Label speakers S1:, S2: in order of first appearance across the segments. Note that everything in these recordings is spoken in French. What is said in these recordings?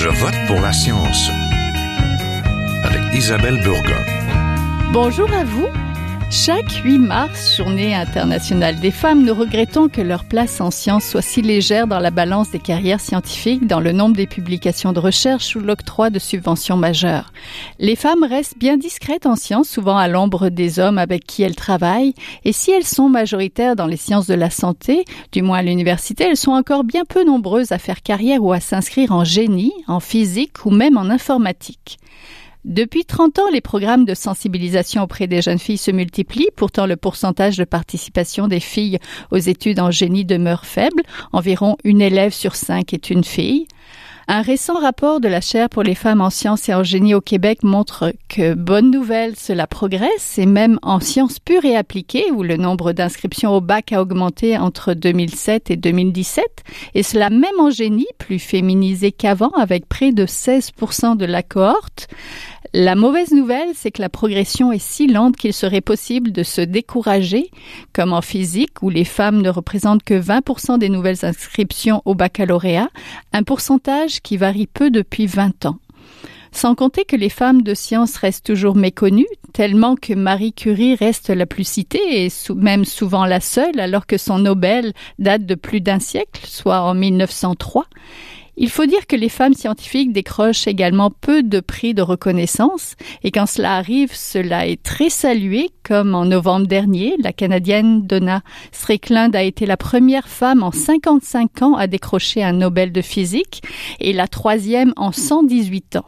S1: Je vote pour la science avec Isabelle Burgon.
S2: Bonjour à vous. Chaque 8 mars, journée internationale des femmes, nous regrettons que leur place en sciences soit si légère dans la balance des carrières scientifiques, dans le nombre des publications de recherche ou l'octroi de subventions majeures. Les femmes restent bien discrètes en sciences, souvent à l'ombre des hommes avec qui elles travaillent, et si elles sont majoritaires dans les sciences de la santé, du moins à l'université, elles sont encore bien peu nombreuses à faire carrière ou à s'inscrire en génie, en physique ou même en informatique. Depuis 30 ans, les programmes de sensibilisation auprès des jeunes filles se multiplient. Pourtant, le pourcentage de participation des filles aux études en génie demeure faible. Environ une élève sur cinq est une fille. Un récent rapport de la chaire pour les femmes en sciences et en génie au Québec montre que, bonne nouvelle, cela progresse et même en sciences pures et appliquées où le nombre d'inscriptions au bac a augmenté entre 2007 et 2017 et cela même en génie, plus féminisé qu'avant avec près de 16% de la cohorte. La mauvaise nouvelle, c'est que la progression est si lente qu'il serait possible de se décourager, comme en physique où les femmes ne représentent que 20% des nouvelles inscriptions au baccalauréat, un pourcentage qui varie peu depuis 20 ans. Sans compter que les femmes de science restent toujours méconnues, tellement que Marie Curie reste la plus citée et même souvent la seule, alors que son Nobel date de plus d'un siècle, soit en 1903. Il faut dire que les femmes scientifiques décrochent également peu de prix de reconnaissance et quand cela arrive, cela est très salué, comme en novembre dernier, la Canadienne Donna Strickland a été la première femme en 55 ans à décrocher un Nobel de physique et la troisième en 118 ans.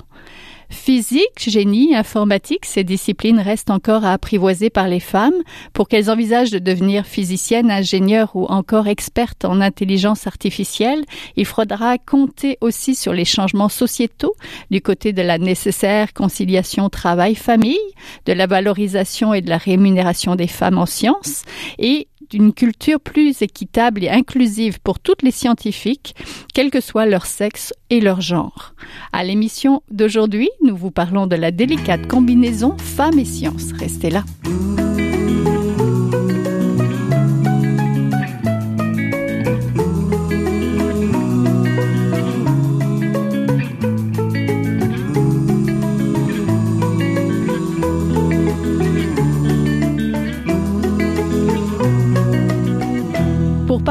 S2: Physique, génie, informatique, ces disciplines restent encore à apprivoiser par les femmes. Pour qu'elles envisagent de devenir physiciennes, ingénieures ou encore expertes en intelligence artificielle, il faudra compter aussi sur les changements sociétaux du côté de la nécessaire conciliation travail-famille, de la valorisation et de la rémunération des femmes en sciences et d'une culture plus équitable et inclusive pour toutes les scientifiques, quel que soit leur sexe et leur genre. À l'émission d'aujourd'hui, nous vous parlons de la délicate combinaison femmes et sciences. Restez là.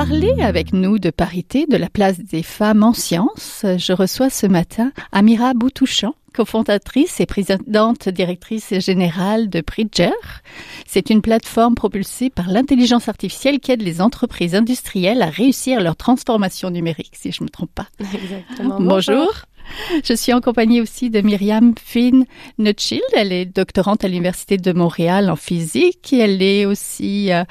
S2: Parler avec nous de parité, de la place des femmes en sciences, je reçois ce matin Amira Boutouchan, cofondatrice et présidente directrice générale de Bridger. C'est une plateforme propulsée par l'intelligence artificielle qui aide les entreprises industrielles à réussir leur transformation numérique, si je ne me trompe pas.
S3: Exactement.
S2: Bonjour. Je suis en compagnie aussi de Myriam Finn Nutschild. Elle est doctorante à l'Université de Montréal en physique. Elle est aussi euh,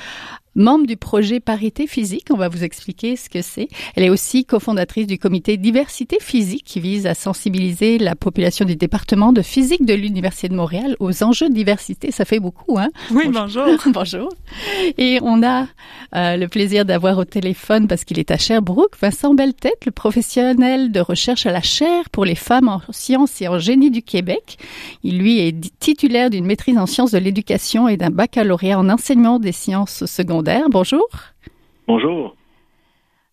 S2: membre du projet Parité physique. On va vous expliquer ce que c'est. Elle est aussi cofondatrice du comité Diversité physique qui vise à sensibiliser la population du département de physique de l'Université de Montréal aux enjeux de diversité. Ça fait beaucoup, hein?
S3: Oui, bonjour.
S2: bonjour. Et on a euh, le plaisir d'avoir au téléphone, parce qu'il est à Sherbrooke, Vincent Belletête, le professionnel de recherche à la chaire pour les femmes en sciences et en génie du Québec. Il, lui, est titulaire d'une maîtrise en sciences de l'éducation et d'un baccalauréat en enseignement des sciences secondaires Bonjour.
S4: Bonjour.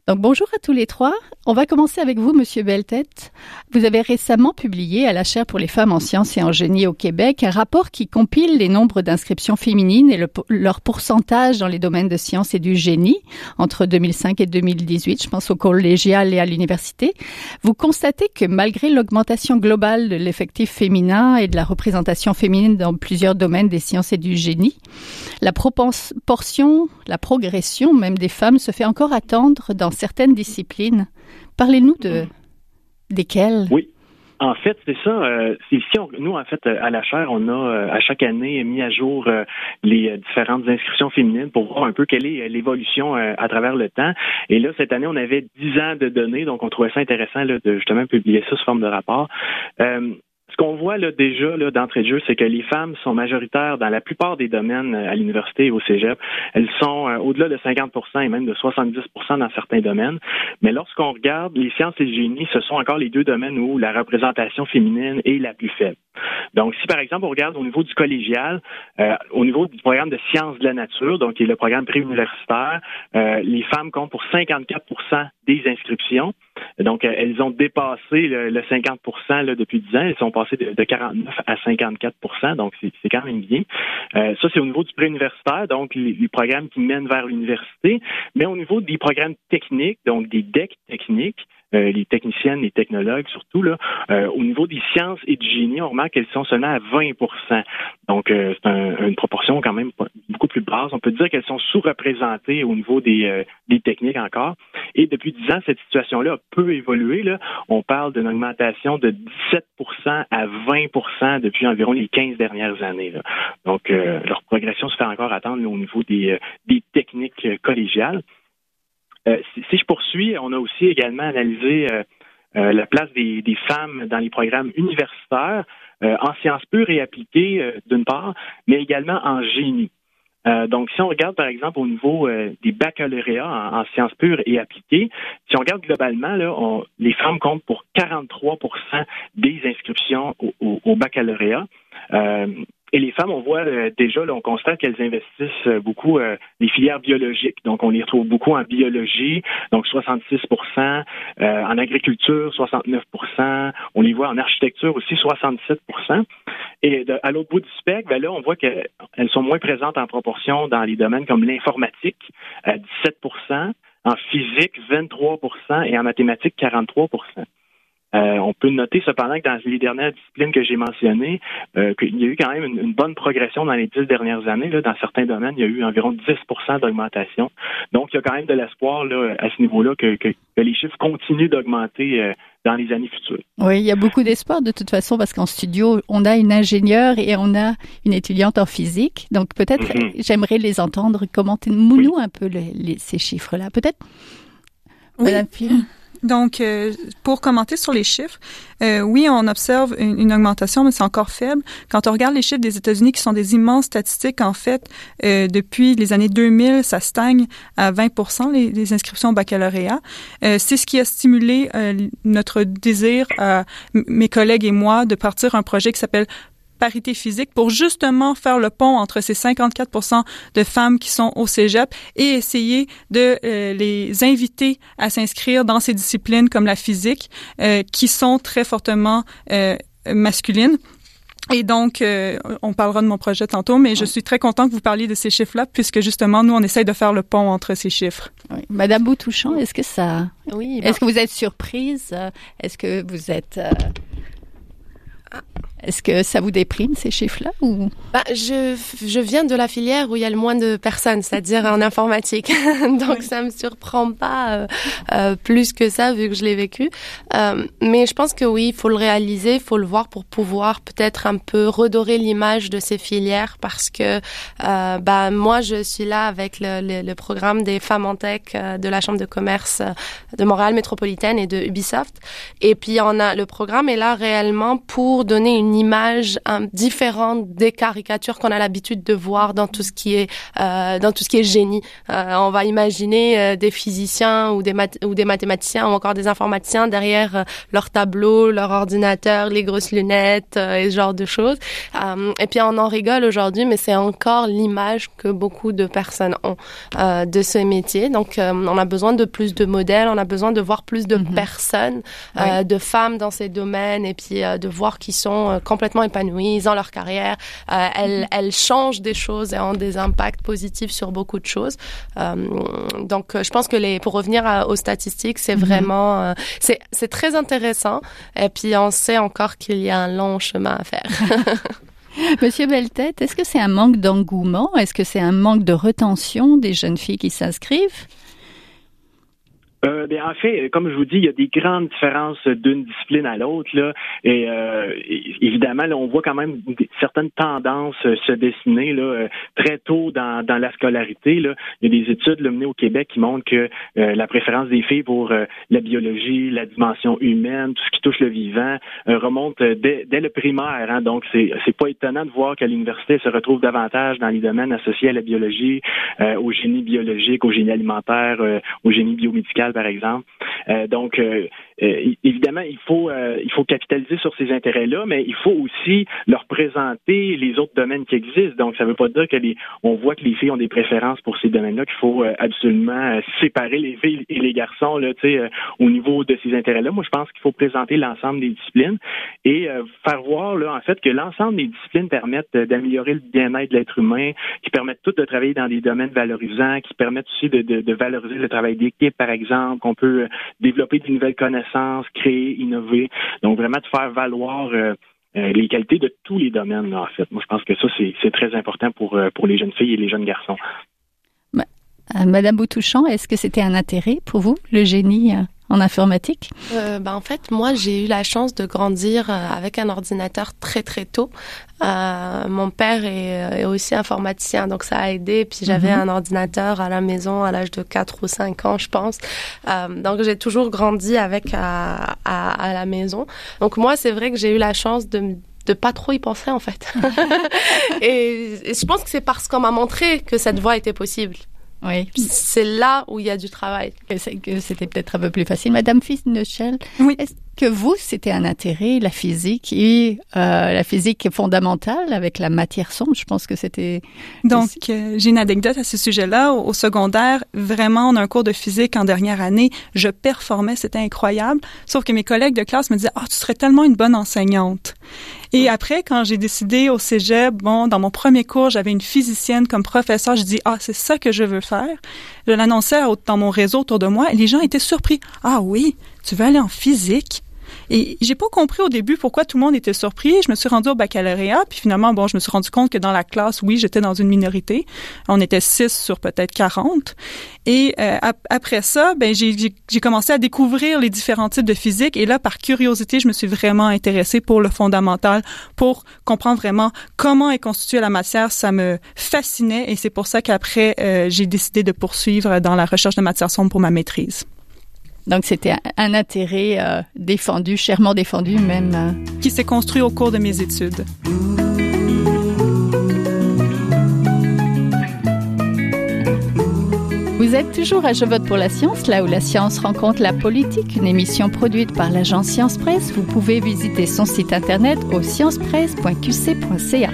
S2: Donc bonjour à tous les trois. On va commencer avec vous, Monsieur Beltête. Vous avez récemment publié à la chaire pour les femmes en sciences et en génie au Québec un rapport qui compile les nombres d'inscriptions féminines et leur pourcentage dans les domaines de sciences et du génie entre 2005 et 2018. Je pense au collégial et à l'université. Vous constatez que malgré l'augmentation globale de l'effectif féminin et de la représentation féminine dans plusieurs domaines des sciences et du génie, la proportion, la progression même des femmes se fait encore attendre dans certaines disciplines. Parlez-nous de desquelles?
S4: Oui. En fait, c'est ça. Euh, ici, nous, en fait, à la chaire, on a euh, à chaque année mis à jour euh, les différentes inscriptions féminines pour voir un peu quelle est l'évolution à travers le temps. Et là, cette année, on avait 10 ans de données, donc on trouvait ça intéressant de justement publier ça sous forme de rapport. Ce qu'on voit là, déjà là, d'entrée de jeu, c'est que les femmes sont majoritaires dans la plupart des domaines euh, à l'université et au cégep. Elles sont euh, au-delà de 50 et même de 70 dans certains domaines. Mais lorsqu'on regarde les sciences et le génie, ce sont encore les deux domaines où la représentation féminine est la plus faible. Donc, si par exemple on regarde au niveau du collégial, euh, au niveau du programme de sciences de la nature, donc qui est le programme préuniversitaire, les femmes comptent pour 54% des inscriptions Donc, elles ont dépassé le, 50 là, depuis 10 ans. Elles sont passées de, 49 à 54% donc c'est quand même bien. ça, c'est au niveau du préuniversitaire, donc les, les, programmes qui mènent vers l'université. Mais au niveau des programmes techniques, donc des decks techniques, euh, les techniciennes, les technologues surtout, là, euh, au niveau des sciences et du génie, on remarque qu'elles sont seulement à 20% Donc, euh, c'est une proportion quand même beaucoup plus basse. On peut dire qu'elles sont sous-représentées au niveau des, des techniques encore. Et depuis 10 ans, cette situation-là a peu évolué. Là. On parle d'une augmentation de 17% à 20% depuis environ les 15 dernières années. Là. Donc, leur progression se fait encore attendre au niveau des, des techniques collégiales. Euh, si, je poursuis, on a aussi également analysé euh, euh, la place des, femmes dans les programmes universitaires en sciences pures et appliquées, d'une part, mais également en génie. donc, si on regarde, par exemple, au niveau des baccalauréats en, sciences pures et appliquées, si on regarde globalement, là, les femmes comptent pour 43% des inscriptions au, au baccalauréat. Et les femmes, on voit euh, déjà, on constate qu'elles investissent euh, beaucoup euh, les filières biologiques. Donc, on les retrouve beaucoup en biologie, donc 66% en agriculture, 69% On les voit en architecture aussi, 67% Et à l'autre bout du spectre, ben là, on voit qu'elles sont moins présentes en proportion dans les domaines comme l'informatique, 17% en physique, 23% et en mathématiques, 43 euh, on peut noter cependant que dans les dernières disciplines que j'ai mentionnées, euh, qu'il y a eu quand même une, bonne progression dans les dix dernières années. Là, dans certains domaines, il y a eu environ 10% d'augmentation. Donc, il y a quand même de l'espoir à ce niveau-là que, les chiffres continuent d'augmenter euh, dans les années futures.
S2: Oui, il y a beaucoup d'espoir de toute façon parce qu'en studio, on a une ingénieure et on a une étudiante en physique. Donc peut-être, mhm. j'aimerais les entendre commenter nous un peu ces chiffres-là. Peut-être,
S3: oui. Madame donc, euh, pour commenter sur les chiffres, euh, oui, on observe une, augmentation, mais c'est encore faible. Quand on regarde les chiffres des États-Unis, qui sont des immenses statistiques, en fait, euh, depuis les années 2000, ça stagne à 20 les, les inscriptions au baccalauréat. c'est ce qui a stimulé notre désir, mes collègues et moi, de partir un projet qui s'appelle parité physique pour justement faire le pont entre ces 54% de femmes qui sont au cégep et essayer de euh, les inviter à s'inscrire dans ces disciplines comme la physique euh, qui sont très fortement euh, masculines. Et donc, on parlera de mon projet tantôt, mais je suis très content que vous parliez de ces chiffres-là, puisque justement, nous, on essaye de faire le pont entre ces chiffres.
S2: Madame Boutouchon, est-ce que ça... Oui. Est-ce que vous êtes surprise? Est-ce que vous êtes... Est-ce que ça vous déprime ces chiffres-là ou?
S5: Bah, je, je viens de la filière où il y a le moins de personnes, c'est-à-dire en informatique, donc ça me surprend pas euh, euh, plus que ça vu que je l'ai vécu. Euh, mais je pense que oui, il faut le réaliser, il faut le voir pour pouvoir peut-être un peu redorer l'image de ces filières parce que euh, bah moi je suis là avec le, le, le programme des femmes en tech euh, de la chambre de commerce de Montréal métropolitaine et de Ubisoft. Et puis on a le programme est là réellement pour donner une image différente des caricatures qu'on a l'habitude de voir dans tout ce qui est euh, dans tout ce qui est génie. Euh, on va imaginer euh, des physiciens ou des ou des mathématiciens ou encore des informaticiens derrière euh, leur tableau, leur ordinateur, les grosses lunettes et ce genre de choses. et puis on en rigole aujourd'hui, mais c'est encore l'image que beaucoup de personnes ont de ce métier. Donc on a besoin de plus de modèles, on a besoin de voir plus de mm-hmm. personnes, de femmes dans ces domaines et puis de voir qui sont complètement épanouies dans leur carrière. Euh, elles, mhm. elles, changent des choses et ont des impacts positifs sur beaucoup de choses. Euh, donc, je pense que les, pour revenir aux statistiques, c'est mhm. vraiment, euh, c'est, c'est très intéressant. Et puis, on sait encore qu'il y a un long chemin à faire.
S2: Monsieur Beltête, est-ce que c'est un manque d'engouement? Est-ce que c'est un manque de retention des jeunes filles qui s'inscrivent?
S4: Euh, bien, en fait, comme je vous dis, il y a des grandes différences d'une discipline à l'autre. Et euh, évidemment, là, on voit quand même certaines tendances se dessiner là, euh, très tôt dans, dans la scolarité. Là. Il y a des études menées au Québec qui montrent que euh, la préférence des filles pour la biologie, la dimension humaine, tout ce qui touche le vivant, remonte dès, dès, le primaire. Hein. Donc, c'est c'est pas étonnant de voir qu'à l'université, se retrouve davantage dans les domaines associés à la biologie, au génie biologique, au génie alimentaire, au génie biomédical par exemple. donc, évidemment, il faut il faut capitaliser sur ces intérêts-là, mais il faut aussi leur présenter les autres domaines qui existent. Donc, ça ne veut pas dire que les on voit que les filles ont des préférences pour ces domaines-là, qu'il faut absolument séparer les filles et les garçons là, au niveau de ces intérêts-là. Moi, je pense qu'il faut présenter l'ensemble des disciplines et faire voir là en fait que l'ensemble des disciplines permettent d'améliorer le bien-être de l'être humain, qui permettent toutes de travailler dans des domaines valorisants, qui permettent aussi de, de, de valoriser le travail d'équipe, par exemple, qu'on peut euh, développer de nouvelles connaissances, créer, innover. Donc vraiment de faire valoir euh, euh, les qualités de tous les domaines, en fait. Moi, je pense que ça, c'est très important pour, pour les jeunes filles et les jeunes garçons.
S2: Madame Boutouchon, est-ce que c'était un intérêt pour vous, le génie en informatique?
S5: Euh, bah, En fait, moi, j'ai eu la chance de grandir euh, avec un ordinateur très très tôt. Euh, mon père est, est, aussi informaticien, donc ça a aidé. Puis j'avais mhm. un ordinateur à la maison à l'âge de 4 ou 5 ans, je pense. Euh, donc j'ai toujours grandi avec à, à, à, la maison. Donc moi, c'est vrai que j'ai eu la chance de de pas trop y penser en fait. et, et, je pense que c'est parce qu'on m'a montré que cette voie était possible. Oui. C'est là où il y a du travail.
S2: C'était peut-être un peu plus facile. Madame Fisnechel, oui. est-ce que vous, c'était un intérêt, la physique et euh, la physique fondamentale avec la matière sombre? Je pense que c'était...
S3: Donc, euh, j'ai une anecdote à ce sujet-là. Au, secondaire, vraiment, on a un cours de physique en dernière année. Je performais, c'était incroyable. Sauf que mes collègues de classe me disaient, « Ah, oh, tu serais tellement une bonne enseignante. » Et après, quand j'ai décidé au cégep, bon, dans mon premier cours, j'avais une physicienne comme professeur. Je dis, ah, c'est ça que je veux faire. Je l'annonçais dans mon réseau autour de moi et les gens étaient surpris. Ah oui, tu veux aller en physique? Et j'ai pas compris au début pourquoi tout le monde était surpris. Je me suis rendue au baccalauréat, puis finalement, bon, je me suis rendu compte que dans la classe, oui, j'étais dans une minorité. On était six sur peut-être 40. Et euh, après ça, ben j'ai commencé à découvrir les différents types de physique. Et là, par curiosité, je me suis vraiment intéressée pour le fondamental, pour comprendre vraiment comment est constituée la matière. Ça me fascinait, et c'est pour ça qu'après, euh, j'ai décidé de poursuivre dans la recherche de matière sombre pour ma maîtrise.
S2: Donc c'était un intérêt euh, défendu, chèrement défendu même. Euh.
S3: Qui s'est construit au cours de mes études.
S2: Vous êtes toujours à Je vote pour la science, là où la science rencontre la politique, une émission produite par l'agence Science Presse. Vous pouvez visiter son site internet au sciencepresse.qc.ca.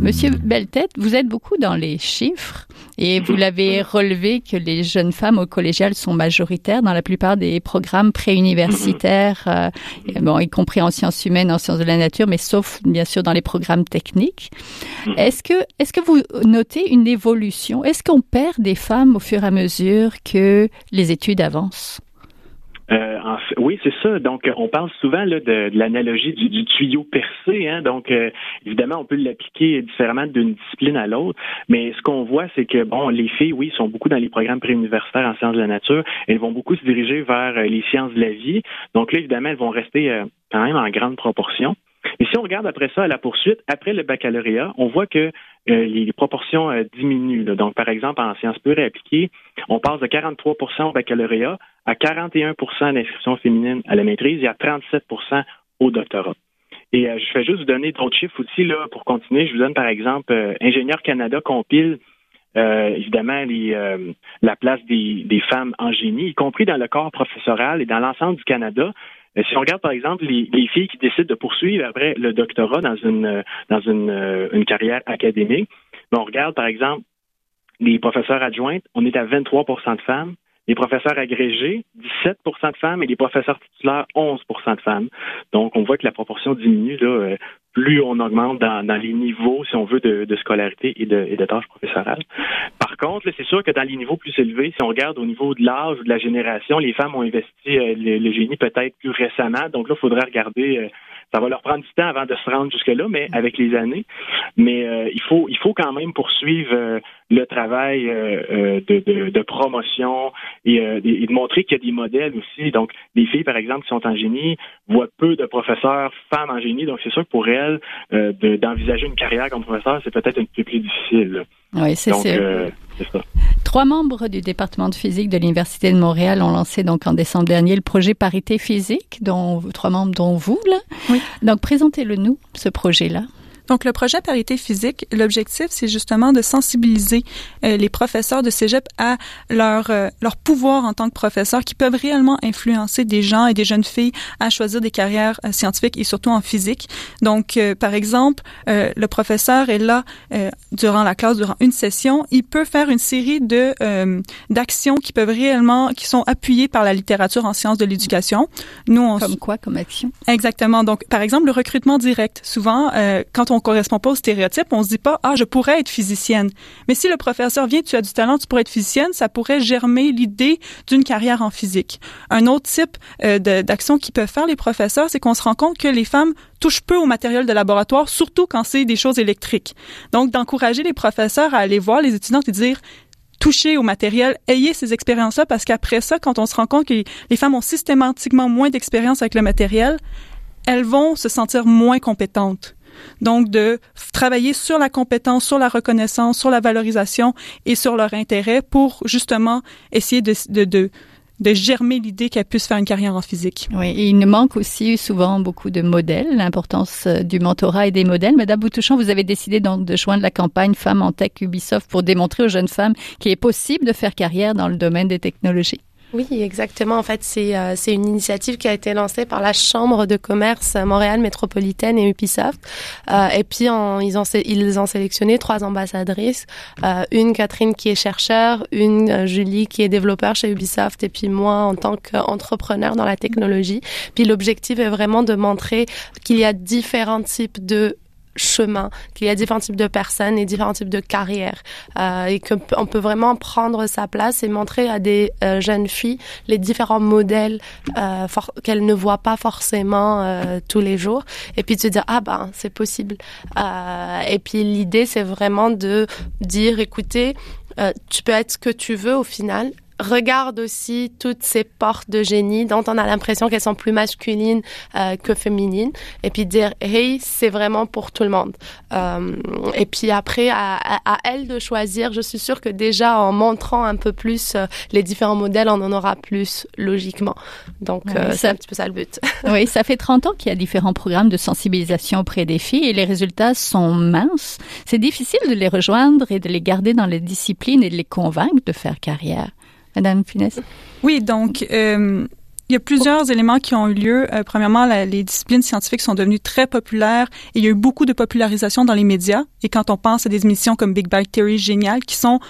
S2: Monsieur Beltête, vous êtes beaucoup dans les chiffres et vous l'avez relevé que les jeunes femmes au collégial sont majoritaires dans la plupart des programmes préuniversitaires, euh, bon, y compris en sciences humaines, en sciences de la nature, mais sauf bien sûr dans les programmes techniques. Est-ce que, est-ce que vous notez une évolution? Est-ce qu'on perd des femmes au fur et à mesure que les études avancent?
S4: Euh, oui, c'est ça. Donc, on parle souvent de, l'analogie du, tuyau percé. Hein? Donc, euh, évidemment, on peut l'appliquer différemment d'une discipline à l'autre. Mais ce qu'on voit, c'est que bon, les filles, oui, sont beaucoup dans les programmes préuniversitaires en sciences de la nature. Elles vont beaucoup se diriger vers euh, les sciences de la vie. Donc là, évidemment, elles vont rester quand même en grande proportion. Mais si on regarde après ça à la poursuite, après le baccalauréat, on voit que les proportions diminuent. Donc, par exemple, en sciences pures et appliquées, on passe de 43% au baccalauréat à 41% d'inscriptions féminines à la maîtrise et à 37% au doctorat. Et euh, je vais juste vous donner d'autres chiffres aussi là, pour continuer. Je vous donne par exemple euh, Ingénieur Canada compile euh, évidemment les, la place des, des, femmes en génie, y compris dans le corps professoral et dans l'ensemble du Canada. Si on regarde par exemple les, les, filles qui décident de poursuivre après le doctorat dans une dans une, une carrière académique, ben, on regarde par exemple les professeurs adjointes, on est à 23% de femmes les professeurs agrégés, 17% de femmes et les professeurs titulaires, 11% de femmes. Donc, on voit que la proportion diminue là, euh, plus on augmente dans, les niveaux, si on veut, de, scolarité et de, et de, tâches professorales. Par contre, c'est sûr que dans les niveaux plus élevés, si on regarde au niveau de l'âge ou de la génération, les femmes ont investi euh, le, génie peut-être plus récemment. Donc là, il faudrait regarder euh, ça va leur prendre du temps avant de se rendre jusque-là, mais avec les années. Mais euh, il faut il faut quand même poursuivre euh, le travail euh, de, de, promotion et, de montrer qu'il y a des modèles aussi. Donc, les filles, par exemple, qui sont en génie, voient peu de professeurs femmes en génie. Donc, c'est sûr que pour elles, d'envisager une carrière comme professeur, c'est peut-être un peu plus difficile.
S2: Oui, c'est ça. Trois membres du département de physique de l'Université de Montréal ont lancé donc en décembre dernier le projet Parité physique, dont trois membres dont vous là. Oui. Donc présentez-le nous ce projet-là.
S3: Donc, le projet Parité physique, l'objectif, c'est justement de sensibiliser euh, les professeurs de cégep à leur, euh, leur pouvoir en tant que professeurs qui peuvent réellement influencer des gens et des jeunes filles à choisir des carrières euh, scientifiques et surtout en physique. Donc, par exemple, le professeur est là durant la classe, durant une session, il peut faire une série de d'actions qui peuvent réellement, qui sont appuyées par la littérature en sciences de l'éducation.
S2: Nous, on comme quoi, comme action?
S3: Exactement. Donc, par exemple, le recrutement direct. Souvent, quand on on correspond pas au stéréotype, on se dit pas ah je pourrais être physicienne. Mais si le professeur vient, tu as du talent, tu pourrais être physicienne, ça pourrait germer l'idée d'une carrière en physique. Un autre type euh, d'action qu'ils peuvent faire les professeurs, c'est qu'on se rend compte que les femmes touchent peu au matériel de laboratoire, surtout quand c'est des choses électriques. Donc d'encourager les professeurs à aller voir les étudiants et dire toucher au matériel, ayez ces expériences-là parce qu'après ça, quand on se rend compte que les femmes ont systématiquement moins d'expérience avec le matériel, elles vont se sentir moins compétentes. Donc, de travailler sur la compétence, sur la reconnaissance, sur la valorisation et sur leur intérêt pour justement essayer de, germer l'idée qu'elle puisse faire une carrière en physique.
S2: Oui, et il nous manque aussi souvent beaucoup de modèles, l'importance euh, du mentorat et des modèles. Madame Boutouchon, vous avez décidé donc de joindre la campagne Femmes en Tech Ubisoft pour démontrer aux jeunes femmes qu'il est possible de faire carrière dans le domaine des technologies.
S5: Oui, exactement. En fait, c'est euh, une initiative qui a été lancée par la Chambre de commerce Montréal métropolitaine et Ubisoft. Euh, et puis, ils, ont, ils ont sélectionné trois ambassadrices. Euh, une, Catherine, qui est chercheur, une, euh, Julie, qui est développeur chez Ubisoft, et puis moi, en tant qu'entrepreneur dans la technologie. Puis, l'objectif est vraiment de montrer qu'il y a différents types de chemin, qu'il y a différents types de personnes et différents types de carrières euh, et qu'on peut vraiment prendre sa place et montrer à des euh, jeunes filles les différents modèles euh, qu'elles ne voient pas forcément euh, tous les jours. Et puis de se dire ah ben c'est possible. Euh, et puis l'idée c'est vraiment de dire écoutez tu peux être ce que tu veux au final regarde aussi toutes ces portes de génie dont on a l'impression qu'elles sont plus masculines euh, que féminines. Et puis dire hey c'est vraiment pour tout le monde. Euh, et puis après à, à, elle de choisir je suis sûre que déjà en montrant un peu plus euh, les différents modèles on en aura plus logiquement. Donc euh, c'est un petit peu ça le but.
S2: Oui ça fait 30 ans qu'il y a différents programmes de sensibilisation auprès des filles et les résultats sont minces. C'est difficile de les rejoindre et de les garder dans les disciplines et de les convaincre de faire carrière Madame?
S3: Oui, donc euh, il y a plusieurs éléments qui ont eu lieu. Euh, premièrement, les disciplines scientifiques sont devenues très populaires et il y a eu beaucoup de popularisation dans les médias. Et quand on pense à des émissions comme Big Bang Theory génial qui sont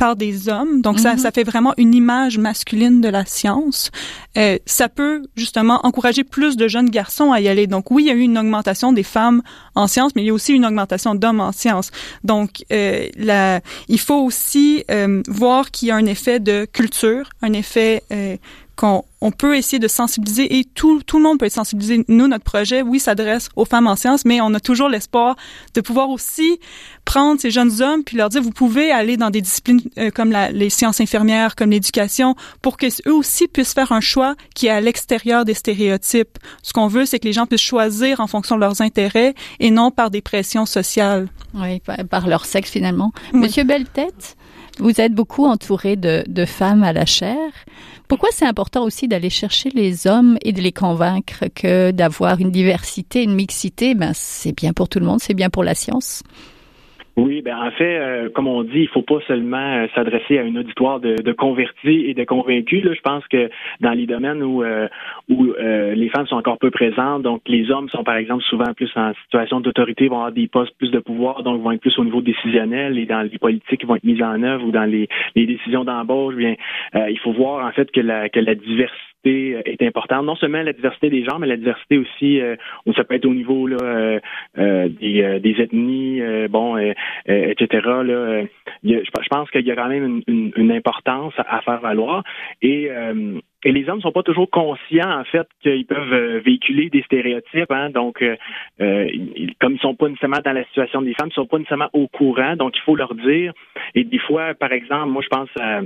S3: par des hommes. Donc, ça, mhm. ça fait vraiment une image masculine de la science. Euh, ça peut justement encourager plus de jeunes garçons à y aller. Donc, oui, il y a eu une augmentation des femmes en sciences, mais il y a aussi une augmentation d'hommes en sciences. Donc, euh, la, il faut aussi euh, voir qu'il y a un effet de culture, un effet euh, qu'on on peut essayer de sensibiliser et tout, tout le monde peut être sensibilisé. Nous, notre projet, oui, s'adresse aux femmes en sciences, mais on a toujours l'espoir de pouvoir aussi prendre ces jeunes hommes puis leur dire, vous pouvez aller dans des disciplines euh, comme la, les sciences infirmières, comme l'éducation, pour que eux aussi puissent faire un choix qui est à l'extérieur des stéréotypes. Ce qu'on veut, c'est que les gens puissent choisir en fonction de leurs intérêts et non par des pressions sociales.
S2: Oui, par leur sexe finalement. Monsieur Belletête, vous êtes beaucoup entouré de, de femmes à la chaire. Pourquoi c'est important aussi d'aller chercher les hommes et de les convaincre que d'avoir une diversité, une mixité, ben c'est bien pour tout le monde, c'est bien pour la science?
S4: Oui, ben en fait, euh, comme on dit, il faut pas seulement euh, s'adresser à une auditoire de, de, convertis et de convaincus. Là. Je pense que dans les domaines où euh, où les femmes sont encore peu présentes, donc les hommes sont par exemple souvent plus en situation d'autorité, vont avoir des postes plus de pouvoir, donc vont être plus au niveau décisionnel et dans les politiques qui vont être mises en œuvre ou dans les, les décisions d'embauche. Bien, il faut voir en fait que la que la diversité euh, est importante. Non seulement la diversité des genres, mais la diversité aussi, euh, ça peut être au niveau là, euh, euh des, des, ethnies, bon, etc. Là, je pense qu'il y a quand même une, une, importance à faire valoir. Et et les hommes ne sont pas toujours conscients en fait qu'ils peuvent véhiculer des stéréotypes. Hein, donc, euh, comme ils sont pas nécessairement dans la situation des femmes, ils sont pas nécessairement au courant. Donc, il faut leur dire. Et des fois, par exemple, moi, je pense à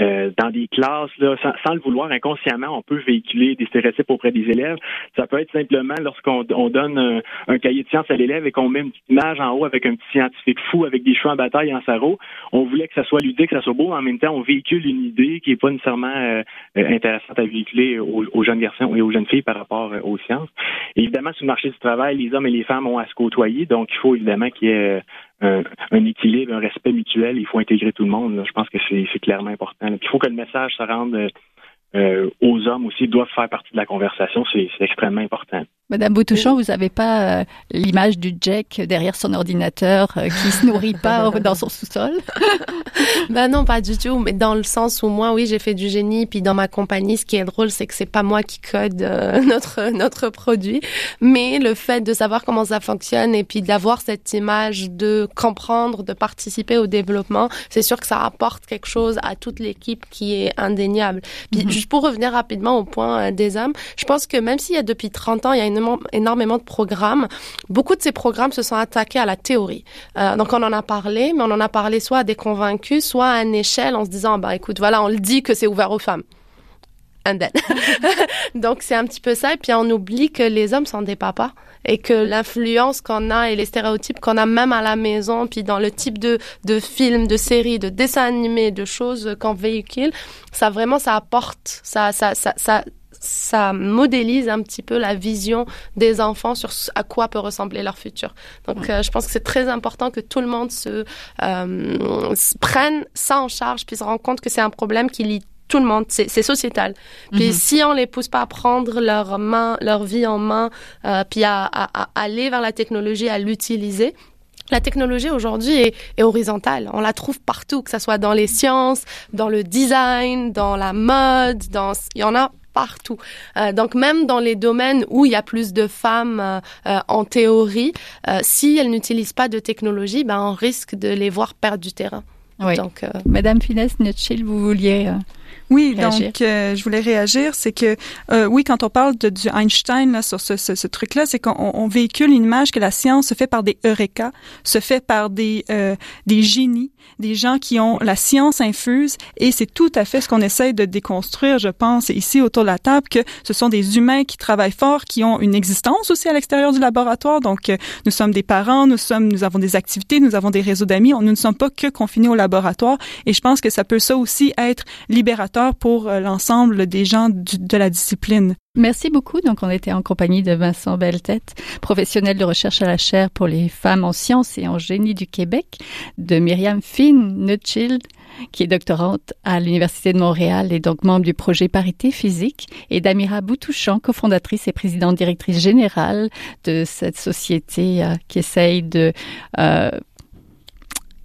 S4: euh, dans des classes, là, sans, le vouloir inconsciemment, on peut véhiculer des stéréotypes auprès des élèves. Ça peut être simplement lorsqu'on on donne un, cahier de sciences à l'élève et qu'on met une petite image en haut avec un petit scientifique fou avec des cheveux en bataille en sarreau. On voulait que ça soit ludique, que ça soit beau, en même temps, on véhicule une idée qui est pas nécessairement euh, intéressante à véhiculer aux, jeunes garçons et aux jeunes filles par rapport aux sciences. évidemment, sur le marché du travail, les hommes et les femmes ont à se côtoyer, donc il faut évidemment qu'il y ait un, équilibre, un respect mutuel. Il faut intégrer tout le monde. Je pense que c'est clairement important. Il faut que le message se rende euh, aux hommes aussi, doivent faire partie de la conversation. C'est extrêmement important.
S2: Madame Boutouchon, vous n'avez pas euh, l'image du Jack derrière son ordinateur euh, qui se nourrit pas dans son sous-sol?
S5: Ben non, pas du tout. Mais dans le sens où moi, oui, j'ai fait du génie. Puis dans ma compagnie, ce qui est drôle, c'est que c'est pas moi qui code euh, notre notre produit, mais le fait de savoir comment ça fonctionne et puis d'avoir cette image de comprendre, de participer au développement, c'est sûr que ça apporte quelque chose à toute l'équipe qui est indéniable. Puis mm-hmm. Pour revenir rapidement au point des âmes, je pense que même s'il y a depuis 30 ans, il y a énormément, de programmes. Beaucoup de ces programmes se sont attaqués à la théorie. Euh, donc on en a parlé, mais on en a parlé soit à des convaincus, soit à une échelle en se disant, bah écoute, voilà, on le dit que c'est ouvert aux femmes. And then. donc c'est un petit peu ça, et puis on oublie que les hommes sont des papas et que l'influence qu'on a et les stéréotypes qu'on a même à la maison, puis dans le type de, de films, de séries, de dessins animés, de choses qu'on véhicule, ça vraiment, ça apporte, ça, ça, ça, ça, ça modélise un petit peu la vision des enfants sur à quoi peut ressembler leur futur. Donc, euh, je pense que c'est très important que tout le monde se, euh, prenne ça en charge, puis se rende compte que c'est un problème qui lie tout le monde, c'est sociétal. Puis mhm. si on les pousse pas à prendre leur main, leur vie en main, euh, puis à, à, aller vers la technologie, à l'utiliser, la technologie aujourd'hui est, est, horizontale. On la trouve partout, que ce soit dans les sciences, dans le design, dans la mode, dans il y en a partout. Euh, donc même dans les domaines où il y a plus de femmes euh, en théorie, si elles n'utilisent pas de technologie, ben on risque de les voir perdre du terrain.
S2: Oui. Donc, Madame Finesse Nutchill, vous vouliez
S3: oui, donc euh, je voulais réagir, c'est que euh, oui, quand on parle de, du Einstein là, sur ce, ce, ce truc-là, c'est qu'on on véhicule une image que la science se fait par des eureka, se fait par des euh, des génies, des gens qui ont la science infuse, et c'est tout à fait ce qu'on essaye de déconstruire, je pense, ici autour de la table, que ce sont des humains qui travaillent fort, qui ont une existence aussi à l'extérieur du laboratoire. Donc, euh, nous sommes des parents, nous sommes, nous avons des activités, nous avons des réseaux d'amis. Nous ne sommes pas que confinés au laboratoire, et je pense que ça peut ça aussi être libérateur pour euh, l'ensemble des gens de la discipline.
S2: Merci beaucoup. Donc, on était en compagnie de Vincent Belletête, professionnel de recherche à la chaire pour les femmes en sciences et en génie du Québec, de Myriam Finn Nutschild, qui est doctorante à l'Université de Montréal et donc membre du projet Parité physique, et d'Amira Boutouchan, cofondatrice et présidente directrice générale de cette société euh, qui essaye de euh,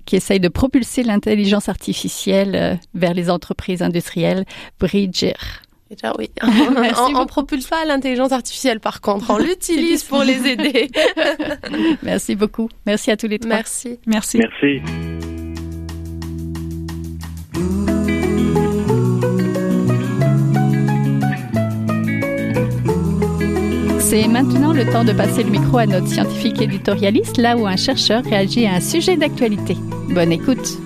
S2: qui essaye de propulser l'intelligence artificielle euh, vers les entreprises industrielles, Bridger.
S5: Déjà, oui. on, on, propulse pas l'intelligence artificielle, par contre. On l'utilise pour les aider.
S2: Merci beaucoup. Merci à tous les trois.
S5: Merci.
S3: Merci.
S4: Merci.
S2: C'est maintenant le temps de passer le micro à notre scientifique éditorialiste, là où un chercheur réagit à un sujet d'actualité. Bonne écoute.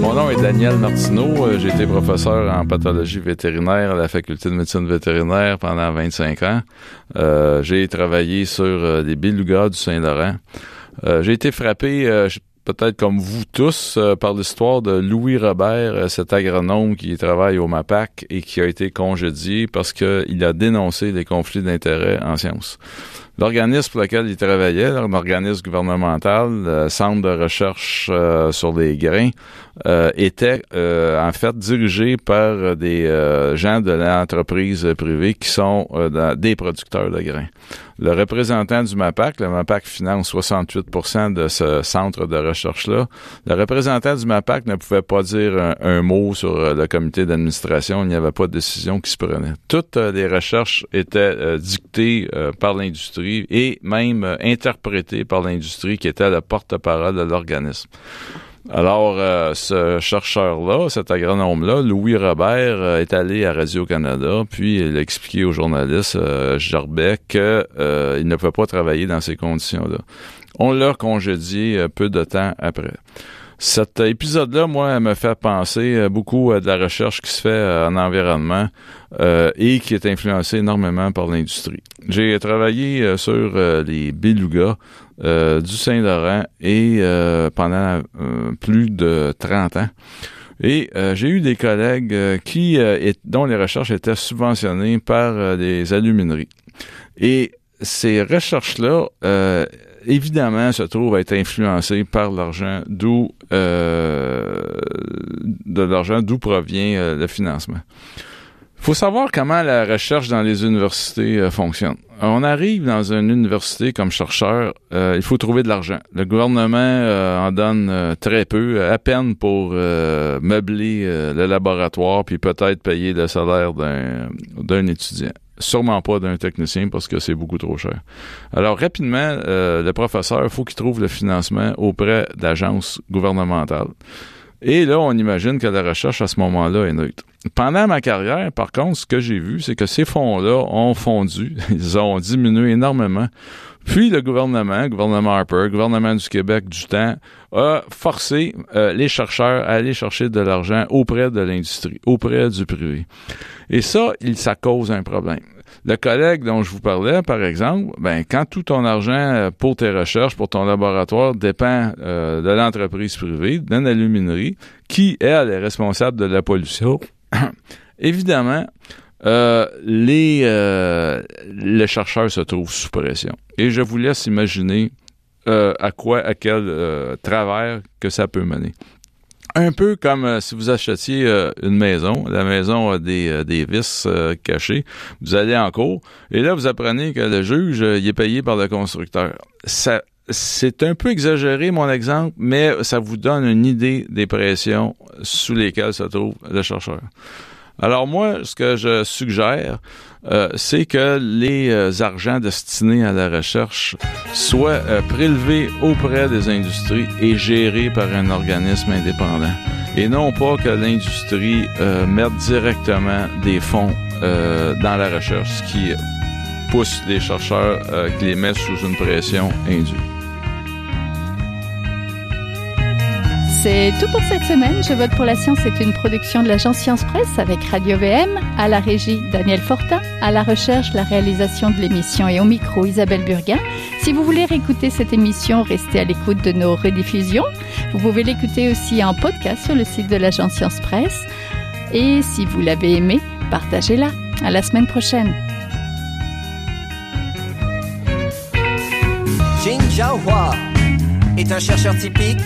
S6: Mon nom est Daniel Martineau. Euh, j'ai été professeur en pathologie vétérinaire à la faculté de médecine vétérinaire pendant 25 ans. Euh, j'ai travaillé sur euh, des belugas du Saint-Laurent. j'ai été frappé, peut-être comme vous tous, par l'histoire de Louis Robert, cet agronome qui travaille au MAPAC et qui a été congédié parce qu'il a dénoncé les conflits d'intérêts en sciences. L'organisme pour lequel il travaillait, un organisme gouvernemental, le Centre de recherche euh, sur les grains, était en fait dirigé par des gens de l'entreprise privée qui sont des producteurs de grains. Le représentant du MAPAC, le MAPAC finance 68% de ce centre de recherche-là, le représentant du MAPAC ne pouvait pas dire un, mot sur euh, le comité d'administration, il n'y avait pas de décision qui se prenait. Toutes euh, les recherches étaient euh, dictées par l'industrie et même interprétées par l'industrie qui était le porte-parole de l'organisme. Alors, euh, ce chercheur-là, cet agronome-là, Louis Robert, euh, est allé à Radio-Canada, puis il a expliqué aux journalistes euh, qu'il ne pouvait pas travailler dans ces conditions-là. On l'a congédié peu de temps après. Cet épisode-là, moi, me fait penser beaucoup à de la recherche qui se fait en environnement et qui est influencée énormément par l'industrie. J'ai travaillé sur les belugas du Saint-Laurent et pendant plus de 30 ans. Et euh, j'ai eu des collègues euh, qui euh, dont les recherches étaient subventionnées par des alumineries. Et ces recherches-là, évidemment, se trouvent à être influencées par l'argent, d'où de l'argent d'où provient le financement. Il faut savoir comment la recherche dans les universités fonctionne. On arrive dans une université comme chercheur, euh, il faut trouver de l'argent. Le gouvernement euh, en donne euh, très peu, à peine pour meubler le laboratoire, puis peut-être payer le salaire d'un étudiant. Sûrement pas d'un technicien parce que c'est beaucoup trop cher. Alors rapidement, le professeur, il faut qu'il trouve le financement auprès d'agences gouvernementales. Et là, on imagine que la recherche à ce moment-là est neutre. Pendant ma carrière, par contre, ce que j'ai vu, c'est que ces fonds-là ont fondu, ils ont diminué énormément. Puis le gouvernement, gouvernement Harper, gouvernement du Québec du temps, a forcé euh, les chercheurs à aller chercher de l'argent auprès de l'industrie, auprès du privé. Et ça, ça cause un problème. Le collègue dont je vous parlais, par exemple, ben, quand tout ton argent euh, pour tes recherches, pour ton laboratoire dépend euh, de l'entreprise privée, d'une aluminerie, qui, elle, est responsable de la pollution, évidemment, euh, les, les chercheurs se trouvent sous pression. Et je vous laisse imaginer à quoi, à quel travers que ça peut mener un peu comme euh, si vous achetiez euh, une maison. La maison a des, euh, des vis cachés. Vous allez en cours et là, vous apprenez que le juge, il est payé par le constructeur. Ça, c'est un peu exagéré, mon exemple, mais ça vous donne une idée des pressions sous lesquelles se trouve le chercheur. Alors moi, ce que je suggère, euh, c'est que les euh, argents destinés à la recherche soient euh, prélevés auprès des industries et gérés par un organisme indépendant. Et non pas que l'industrie mette directement des fonds dans la recherche, ce qui pousse les chercheurs, qui les met sous une pression indue.
S2: C'est tout pour cette semaine. Je vote pour la science est une production de l'agence Science Presse avec Radio VM, à la régie Daniel Fortin, à la recherche, la réalisation de l'émission et au micro Isabelle Burguin. Si vous voulez réécouter cette émission, restez à l'écoute de nos rediffusions. Vous pouvez l'écouter aussi en podcast sur le site de l'agence Science Presse. Et si vous l'avez aimé, partagez-la. À la semaine prochaine.
S7: Jin Jiahua est un chercheur typique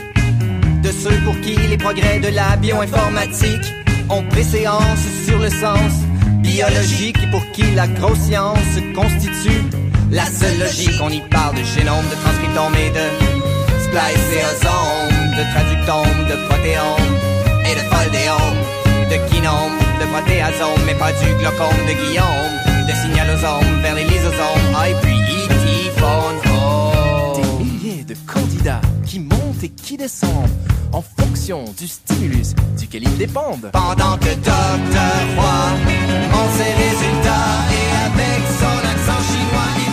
S7: de ceux pour qui les progrès de la bioinformatique ont préséance sur le sens biologique et pour qui la grosse science constitue la seule logique. On y parle de génome, de transcriptome et de spliceosome, de traductome, de protéome et de foldéome, de kinome, de protéasome, mais pas du glaucome de Guillaume, de signalosome vers les lysosomes, ah, et puis Des milliers de candidats qui descendent en fonction du stimulus duquel ils dépendent. Pendant que Dr. Roy en ses résultats et avec son accent chinois,